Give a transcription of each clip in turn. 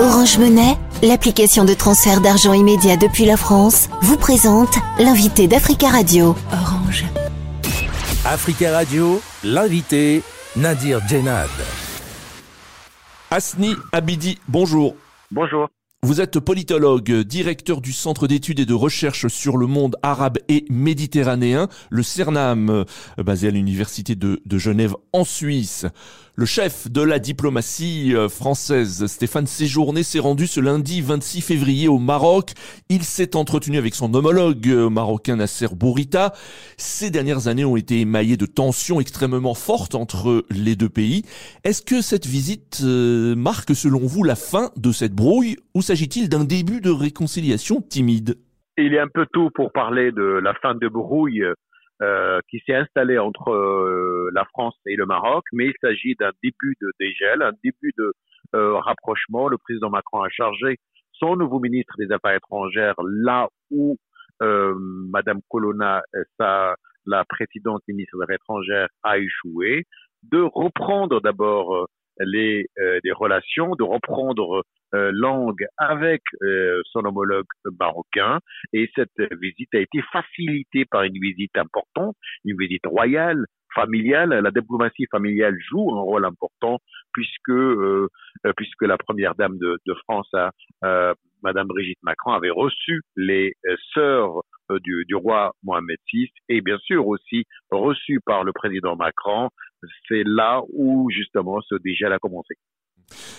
Orange Monnaie, l'application de transfert d'argent immédiat depuis la France, vous présente l'invité d'Africa Radio. Orange. Africa Radio, l'invité Nadir Djenad. Asni Abidi, bonjour. Bonjour. Vous êtes politologue, directeur du Centre d'études et de recherche sur le monde arabe et méditerranéen, le CERNAM, euh, basé à l'Université de, Genève en Suisse. Le chef de la diplomatie euh, française, Stéphane Séjourné, s'est rendu ce lundi 26 février au Maroc. Il s'est entretenu avec son homologue euh, marocain Nasser Bourita. Ces dernières années ont été émaillées de tensions extrêmement fortes entre les deux pays. Est-ce que cette visite marque selon vous la fin de cette brouille ou s'agit-il d'un début de réconciliation timide Il est un peu tôt pour parler de la fin de brouille euh, qui s'est installé entre euh, la France et le Maroc, mais il s'agit d'un début de dégel, un début de euh, rapprochement. Le président Macron a chargé son nouveau ministre des Affaires étrangères là où Madame Colonna, la présidente ministre des Affaires étrangères, a échoué, de reprendre d'abord les, les relations, de reprendre euh, langue avec euh, son homologue marocain. Et cette visite a été facilitée par une visite importante, une visite royale, familiale. La diplomatie familiale joue un rôle important puisque euh, puisque la première dame de, de France, euh, Madame Brigitte Macron, avait reçu les sœurs du, du, roi Mohamed VI et bien sûr aussi reçu par le président Macron. C'est là où justement ce dégel a commencé.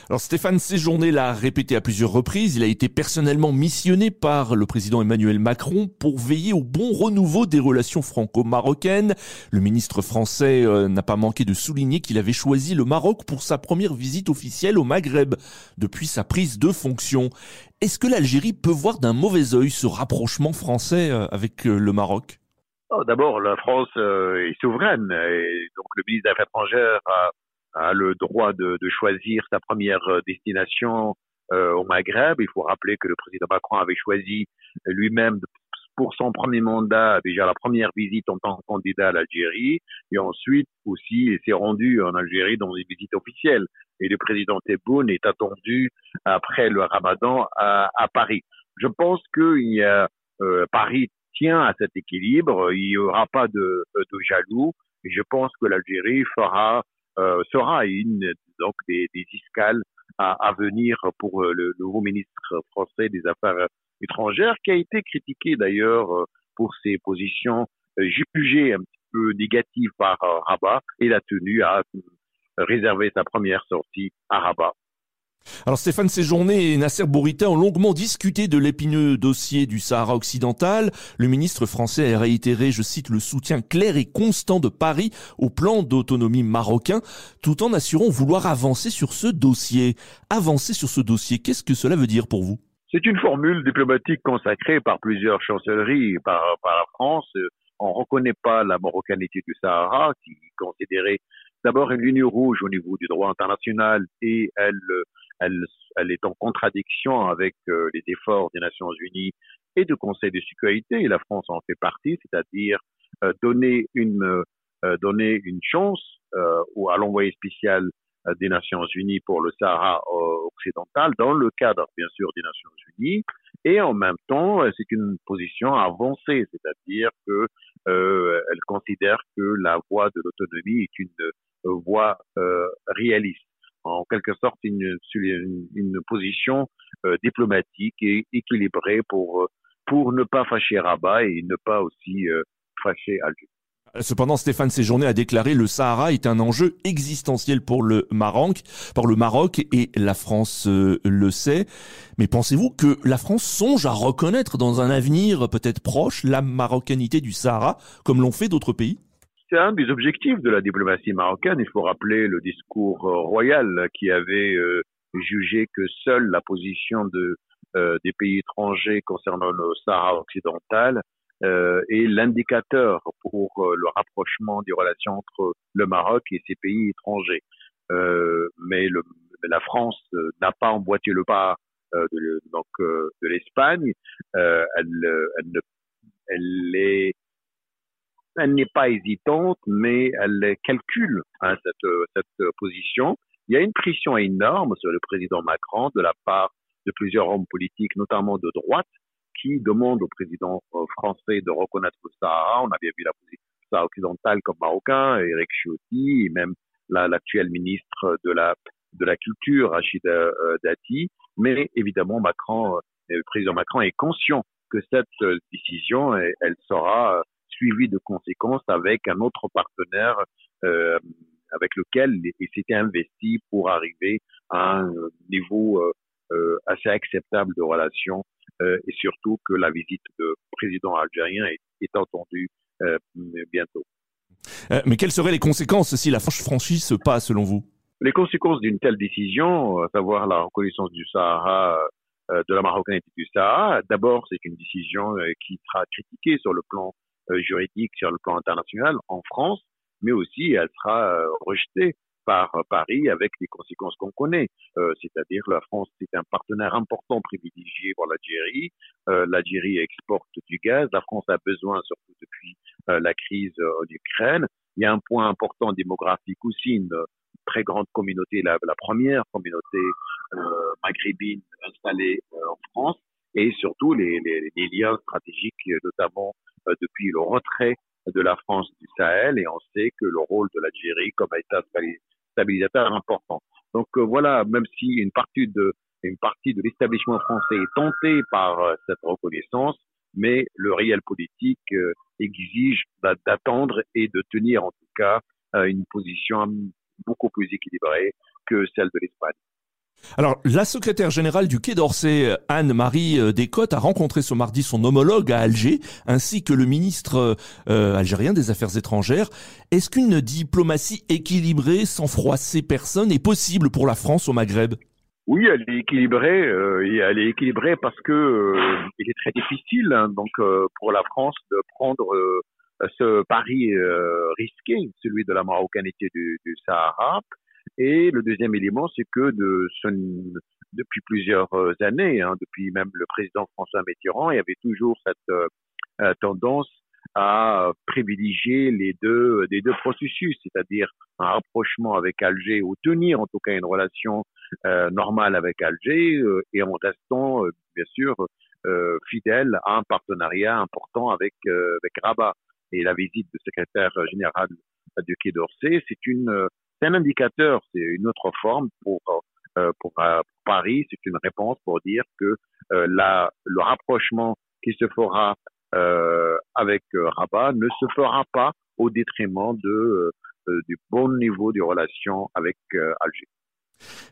Alors Stéphane Séjourné l'a répété à plusieurs reprises, il a été personnellement missionné par le président Emmanuel Macron pour veiller au bon renouveau des relations franco-marocaines. Le ministre français euh, n'a pas manqué de souligner qu'il avait choisi le Maroc pour sa première visite officielle au Maghreb depuis sa prise de fonction. Est-ce que l'Algérie peut voir d'un mauvais œil ce rapprochement français euh, avec euh, le Maroc? D'abord, la France est souveraine et donc le ministre des Affaires étrangères a a le droit de, de choisir sa première euh, destination euh, au Maghreb. Il faut rappeler que le président Macron avait choisi lui-même pour son premier mandat déjà la première visite en tant que candidat à l'Algérie et ensuite aussi il s'est rendu en Algérie dans une visite officielle. Et le président Tebboune est attendu après le Ramadan à, à Paris. Je pense que il y a, euh, Paris tient à cet équilibre. Il n'y aura pas de, de jaloux. Et je pense que l'Algérie fera euh, sera une donc des, des escales à, à, venir pour euh, le, nouveau ministre français des Affaires étrangères, qui a été critiqué d'ailleurs euh, pour ses positions jugées un petit peu négatives par Rabat. Il a tenu à réserver sa première sortie à Rabat. Alors Stéphane Séjourné et Nasser Bourita ont longuement discuté de l'épineux dossier du Sahara occidental. Le ministre français a réitéré, je cite, le soutien clair et constant de Paris au plan d'autonomie marocain, tout en assurant vouloir avancer sur ce dossier. Avancer sur ce dossier, qu'est-ce que cela veut dire pour vous? C'est une formule diplomatique consacrée par plusieurs chancelleries, par, par la France. On ne reconnaît pas la marocanité du Sahara, qui est considérée d'abord une ligne rouge au niveau du droit international et elle est en contradiction avec euh, les efforts des Nations Unies et du Conseil de sécurité, la France en fait partie, c'est-à-dire euh, donner une euh, donner une chance à l'envoyé spécial des Nations Unies pour le Sahara occidental dans le cadre bien sûr des Nations Unies. Et en même temps c'est une position avancée c'est-à-dire que considère que la voie de l'autonomie est une voie réaliste en quelque sorte une, une, position euh, diplomatique et équilibrée pour, euh, pour ne pas fâcher Rabat et ne pas aussi euh, fâcher Alger. Cependant, Stéphane Séjourné a déclaré le Sahara est un enjeu existentiel pour le Maroc, et la France le sait. Mais pensez-vous que la France songe à reconnaître dans un avenir peut-être proche la marocanité du Sahara, comme l'ont fait d'autres pays? C'est un des objectifs de la diplomatie marocaine. Il faut rappeler le discours euh, royal qui avait euh, jugé que seule la position de, euh, des pays étrangers concernant le Sahara occidental euh, est l'indicateur pour le rapprochement des relations entre le Maroc et ces pays étrangers. mais le, la France n'a pas emboîté le pas de, donc de l'Espagne. elle, elle, elle est elle n'est pas hésitante, mais elle calcule hein, cette, cette position. il y a une pression énorme sur le président Macron de la part de plusieurs hommes politiques, notamment de droite, qui demandent au président euh, français de reconnaître le Sahara. On avait vu la position occidentale comme marocain, Eric Ciotti, et même l'actuel ministre de la de la culture, Rachid euh, Dati. Mais évidemment, Macron, euh, le président Macron est conscient que cette décision, elle sera suivie de conséquences avec un autre partenaire euh, avec lequel il s'était investi pour arriver à un niveau euh, euh, assez acceptable de relations euh, et surtout que la visite du président algérien est, est entendue bientôt. mais quelles seraient les conséquences si la franchise se passe selon vous? Les conséquences d'une telle décision, à savoir la reconnaissance du Sahara de la marocanité du Sahara, d'abord c'est une décision qui sera critiquée sur le plan juridique, sur le plan international en France, mais aussi elle sera euh, rejetée par euh, Paris avec les conséquences qu'on connaît. Euh, c'est-à-dire la France est un partenaire important privilégié pour l'Algérie. Euh, L'Algérie exporte du gaz. La France a besoin, surtout depuis euh, la crise en Ukraine. Il y a un point important démographique aussi, une très grande communauté, la, la première communauté maghrébine installée en France, et surtout les, les, les liens stratégiques, notamment depuis le retrait de la France du Sahel et on sait que le rôle de l'Algérie comme État stabilisateur est important. Donc euh, voilà, même si une partie de une partie de l'établissement français est tentée par euh, cette reconnaissance, mais le réel politique euh, exige d'attendre et de tenir en tout cas une position beaucoup plus équilibrée que celle de l'Espagne. Alors, la secrétaire générale du Quai d'Orsay, Anne-Marie euh, Descottes, a rencontré ce mardi son homologue à Alger, ainsi que le ministre euh, algérien des Affaires étrangères. Est-ce qu'une diplomatie équilibrée, sans froisser personne, est possible pour la France au Maghreb? Oui, elle est équilibrée. Euh, elle est équilibrée parce que il est très difficile hein, donc pour la France de prendre ce pari risqué, celui de la marocanité du Sahara, et le deuxième élément, c'est que de, depuis plusieurs euh, années, hein, depuis même le président François Mitterrand, il y avait toujours cette euh, tendance à privilégier les deux, des deux processus, c'est-à-dire un rapprochement avec Alger ou tenir en tout cas une relation euh, normale avec Alger et en restant bien sûr fidèle à un partenariat important avec avec Rabat. Et la visite du secrétaire général du Quai d'Orsay, c'est une c'est un indicateur, c'est une autre forme pour euh, pour, euh, Paris, c'est une réponse pour dire que euh, la, le rapprochement qui se fera euh, avec Rabat ne se fera pas au détriment de du bon niveau de relations avec Alger.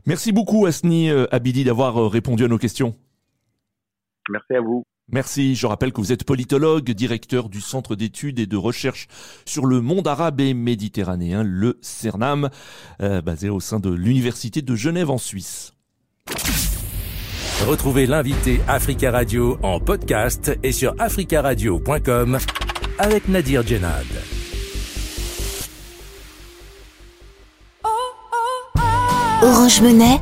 Merci beaucoup Asni Abidi d'avoir répondu à nos questions. Merci à vous. Merci. Je rappelle que vous êtes politologue, directeur du Centre d'études et de recherche sur le monde arabe et méditerranéen, le CERNAM, euh, basé au sein de l'Université de Genève en Suisse. Retrouvez l'invité Africa Radio en podcast et sur africaradio.com avec Nadir Djenad. Orange Monnaie,